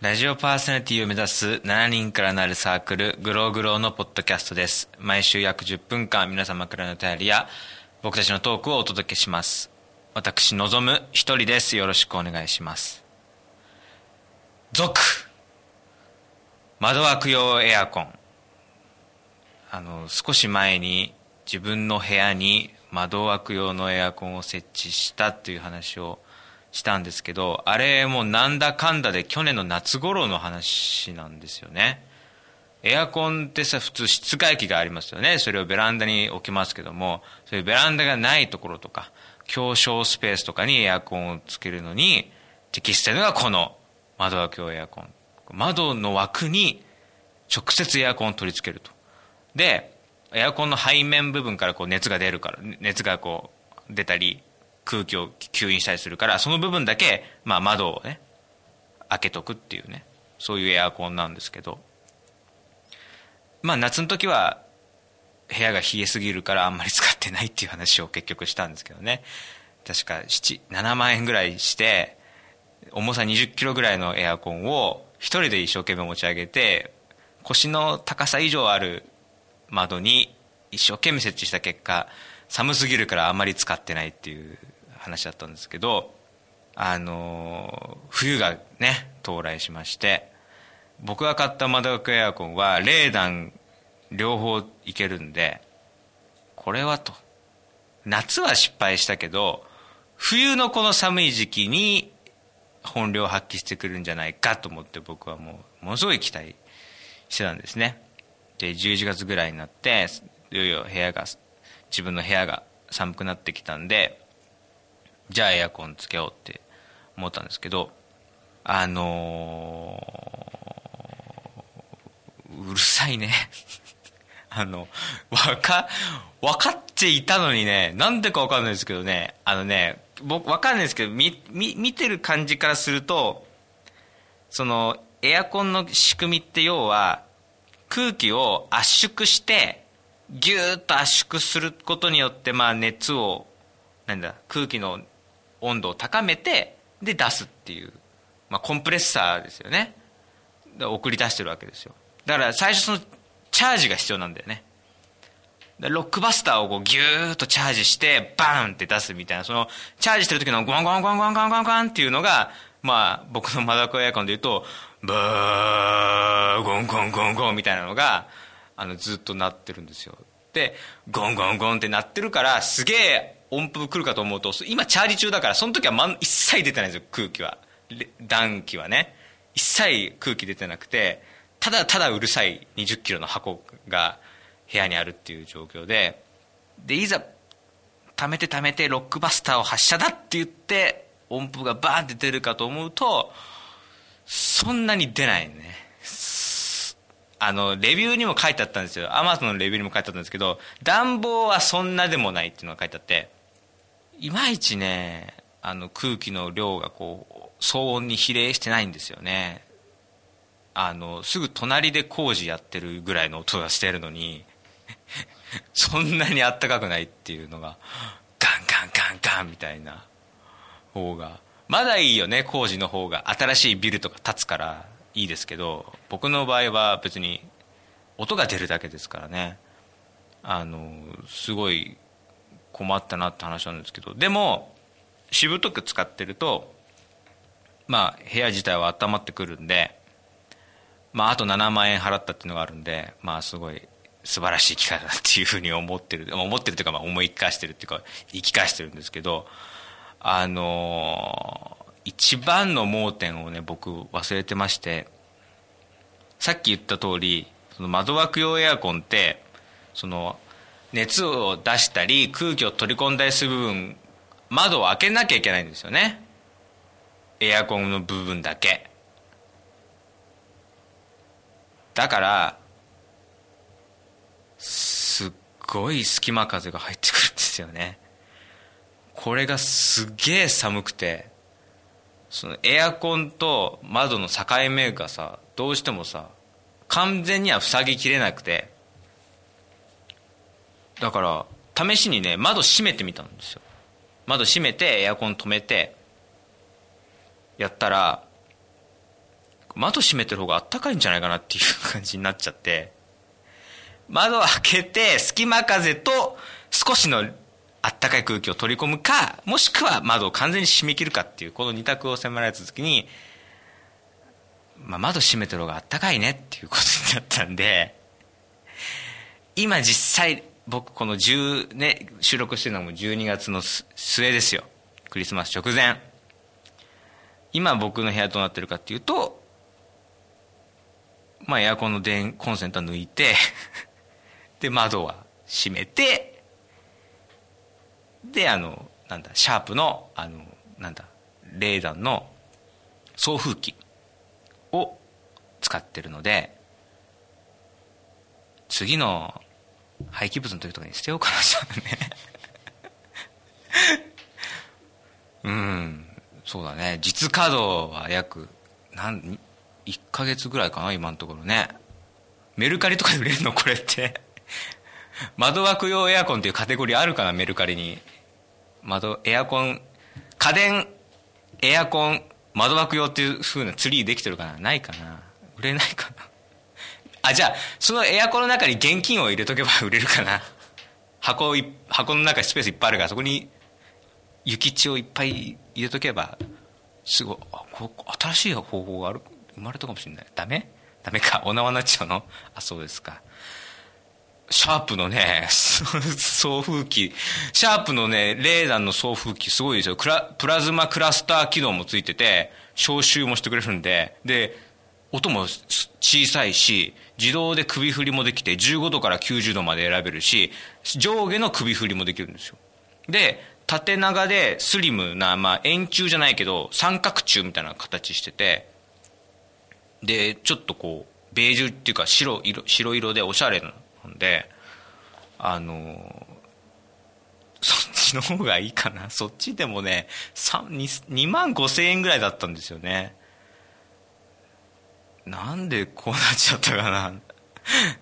ラジオパーソナリティを目指す7人からなるサークル、グローグローのポッドキャストです。毎週約10分間皆様からのお便りや僕たちのトークをお届けします。私、望む一人です。よろしくお願いします。続窓枠用エアコン。あの、少し前に自分の部屋に窓枠用のエアコンを設置したっていう話をしたんですけどあれもなんだかんだで去年の夏頃の話なんですよね。エアコンってさ普通室外機がありますよね。それをベランダに置きますけどもそういうベランダがないところとか狭小スペースとかにエアコンをつけるのに適してるのがこの窓枠用エアコン。窓の枠に直接エアコンを取り付けると。でエアコンの背面部分からこう熱が出るから熱がこう出たり空気を吸引したりするからその部分だけ、まあ、窓をね開けとくっていうねそういうエアコンなんですけど。まあ夏の時は部屋が冷えすぎるからあんまり使ってないっていう話を 結局したんですけどね。確か7万円ぐらいして重さ2 0キロぐらいのエアコンを一人で一生懸命持ち上げて腰の高さ以上ある窓に一生懸命設置した結果寒すぎるからあんまり使ってないっていう話だったんですけどあの冬がね到来しまして僕が買った窓枠エアコンは冷暖両方いけるんでこれはと。夏は失敗したけど冬のこの寒い時期に本領発揮してくるんじゃないかと思って僕はもうものすごい期待してたんですね。で11月ぐらいになっていよいよ部屋が自分の部屋が寒くなってきたんでじゃあエアコンつけようって思ったんですけどあのー、うるさいね。あのわか分かっていたのにねなんでか分かんないですけどね。あのね僕分かんないですけど見見てる感じからするとそのエアコンの仕組みって要は空気を圧縮してギューッと圧縮することによってまあ熱をなんだ空気の温度を高めてで出すっていう、まあ、コンプレッサーですよね。送り出してるわけですよ。だから最初そのチャージが必要なんだよね。ロックバスターをこうギューッとチャージしてバーンって出すみたいな。そのチャージしてる時のゴンゴンゴンゴンゴンゴンゴンっていうのがまあ僕のマダコエアコンで言うとバーゴンゴンゴンゴンみたいなのがあのずっと鳴ってるんですよ。でゴンゴンゴンって鳴ってるからすげえ音符来るかと思うと今チャージ中だからその時は一切出てないんですよ空気は。暖気はね。一切空気出てなくてただただうるさい2 0キロの箱が部屋にあるっていう状況で。でいざ溜めて溜めてロックバスターを発射だって言って音符がバーンって出るかと思うとそんなに出ないね。あのレビューにも書いてあったんですよ。アマゾンのレビューにも書いてあったんですけど暖房はそんなでもないっていうのが書いてあっていまいちねあの空気の量がこう騒音に比例してないんですよね。あのすぐ隣で工事やってるぐらいの音がしてるのに そんなにあったかくないっていうのがガンガンガンガンみたいな方がまだいいよね工事の方が。新しいビルとか建つからいいですけど僕の場合は別に音が出るだけですからね。あのすごい困ったなって話なんですけどでもしぶとく使ってるとまあ部屋自体は温まってくるんでまああと7万円払ったっていうのがあるんでまあすごい素晴らしい機会だっていうふうに思ってる。思ってるというかまあ思い返してるっていうか言い聞かしてるんですけどあの一番の盲点をね僕忘れてましてさっき言った通りその窓枠用エアコンってその熱を出したり空気を取り込んだりする部分窓を開けなきゃいけないんですよね。エアコンの部分だけ。だからすっごい隙間風が入ってくるんですよね。これがすげえ寒くてそのエアコンと窓の境目がさどうしてもさ完全には塞ぎきれなくてだから試しにね窓閉めてみたんですよ。窓閉めてエアコン止めてやったら窓閉めてる方があったかいんじゃないかなっていう感じになっちゃって窓開けて隙間風と少しのあったかい空気を取り込むかもしくは窓を完全に閉め切るかっていうこの2択を迫られた時に、まあ、窓閉めてる方があったかいねっていうことになったんで今実際僕この10、ね、収録してるのも12月の末ですよ。クリスマス直前。今僕の部屋どうなってるかっていうとまあエアコンの電コンセント抜いて で窓は閉めてであのなんだシャープのあのなんだレーダンの送風機を使ってるので次の廃棄物の時とかに捨てようかなじゃね。うんそうだね。実稼働は約何1か月ぐらいかな今のところね。メルカリとかで売れるのこれって。窓枠用エアコンっていうカテゴリーあるかなメルカリに。窓エアコン家電エアコン窓枠用っていうふうなツリーできてるかなないかな。売れないかな。あじゃあそのエアコンの中に現金を入れとけば売れるかな。箱い箱の中にスペースいっぱいあるからそこに雪地をいっぱい入れとけばすごいあこ新しい方法がある生まれたかもしれない。ダメ？ダメか。お縄になっちゃうの？あそうですか。シャープのね、送風機、シャープのね、レーダンの送風機すごいですよ。プラズマクラスター機能もついてて、消臭もしてくれるんで、で、音も小さいし、自動で首振りもできて15度から90度まで選べるし上下の首振りもできるんですよ。で縦長でスリムな、まあ、円柱じゃないけど三角柱みたいな形しててでちょっとこうベージュっていうか白色白色でおしゃれなんであのそっちの方がいいかな。そっちでもね 2, 2万5千円ぐらいだったんですよね。なんでこうなっちゃったかな。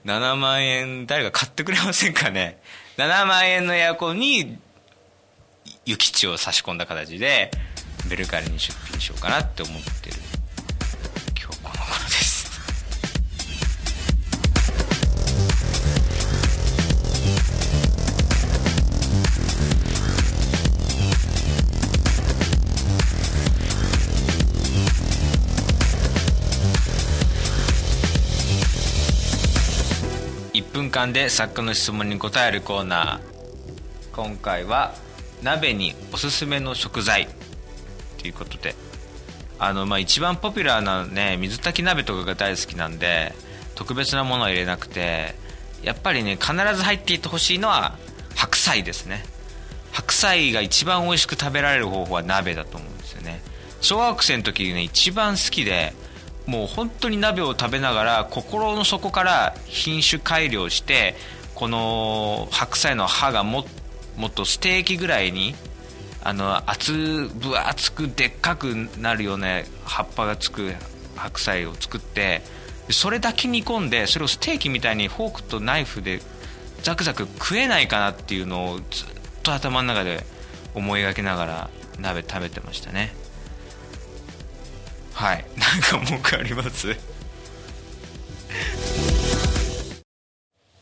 7万円誰か買ってくれませんかね。7万円のエアコンに諭吉を差し込んだ形でベルカリに出品しようかなって思ってる。間で作家の質問に答えるコーナー。今回は鍋におすすめの食材。ということで。あのまあ一番ポピュラーなね水炊き鍋とかが大好きなんで特別なものは入れなくてやっぱりね必ず入っていってほしいのは白菜ですね。白菜が一番美味しく食べられる方法は鍋だと思うんですよね。小学生の時ね一番好きでもう本当に鍋を食べながら心の底から品種改良してこの白菜の葉がももっとステーキぐらいにあの厚分厚くでっかくなるような葉っぱがつく白菜を作ってそれだけ煮込んでそれをステーキみたいにフォークとナイフでザクザク食えないかなっていうのをずっと頭の中で思い描きながら鍋食べてましたね。はい。なんか文句あります？い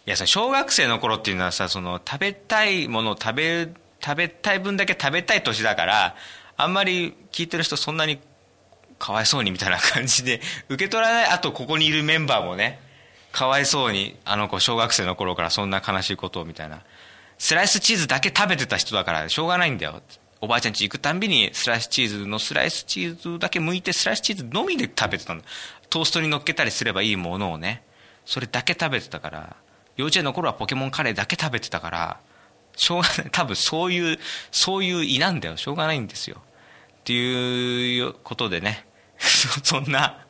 やさ小学生の頃っていうのはさその食べたいものを食べ食べたい分だけ食べたい年だからあんまり聞いてる人そんなにかわいそうにみたいな感じで受け取らない。あとここにいるメンバーもねかわいそうにあの子小学生の頃からそんな悲しいことをみたいな。スライスチーズだけ食べてた人だからしょうがないんだよ。おばあちゃん家行くたんびにスライスチーズのスライスチーズだけ剥いてスライスチーズのみで食べてたの。トーストに乗っけたりすればいいものをね。それだけ食べてたから。幼稚園の頃はポケモンカレーだけ食べてたから。しょうがない。多分そういうそういう胃なんだよ。しょうがないんですよ。っていうことでね。そんな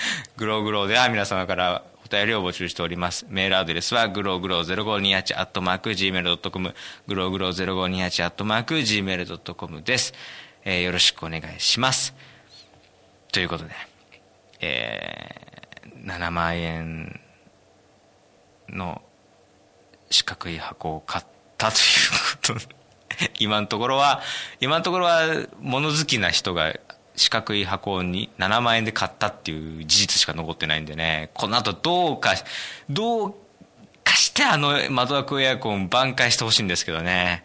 グローグローでは皆様からお便りを募集しております。メールアドレスは、グローグロー0528アットマーク Gmail.com、グローグロー0528アットマーク Gmail.com です。えー、よろしくお願いします。ということで、えー、7万円の四角い箱を買ったということ今のところは今のところは物好きな人が四角い箱に7万円で買ったっていう事実しか残ってないんでね。この後どうかどうかしてあの窓枠エアコン挽回してほしいんですけどね。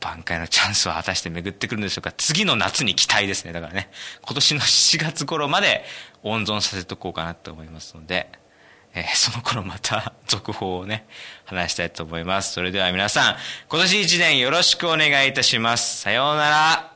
挽回のチャンスは果たして巡ってくるんでしょうか。次の夏に期待ですね。だからね。今年の7月頃まで温存させとこうかなと思いますので、えー、その頃また 続報をね話したいと思います。それでは皆さん今年1年よろしくお願いいたします。さようなら。